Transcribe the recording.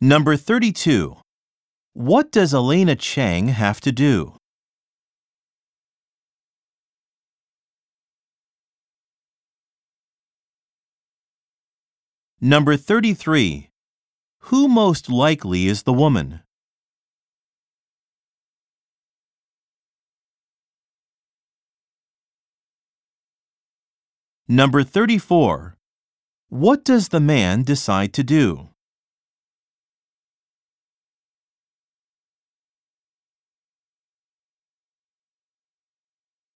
Number 32. What does Elena Chang have to do? Number 33. Who most likely is the woman? Number 34. What does the man decide to do?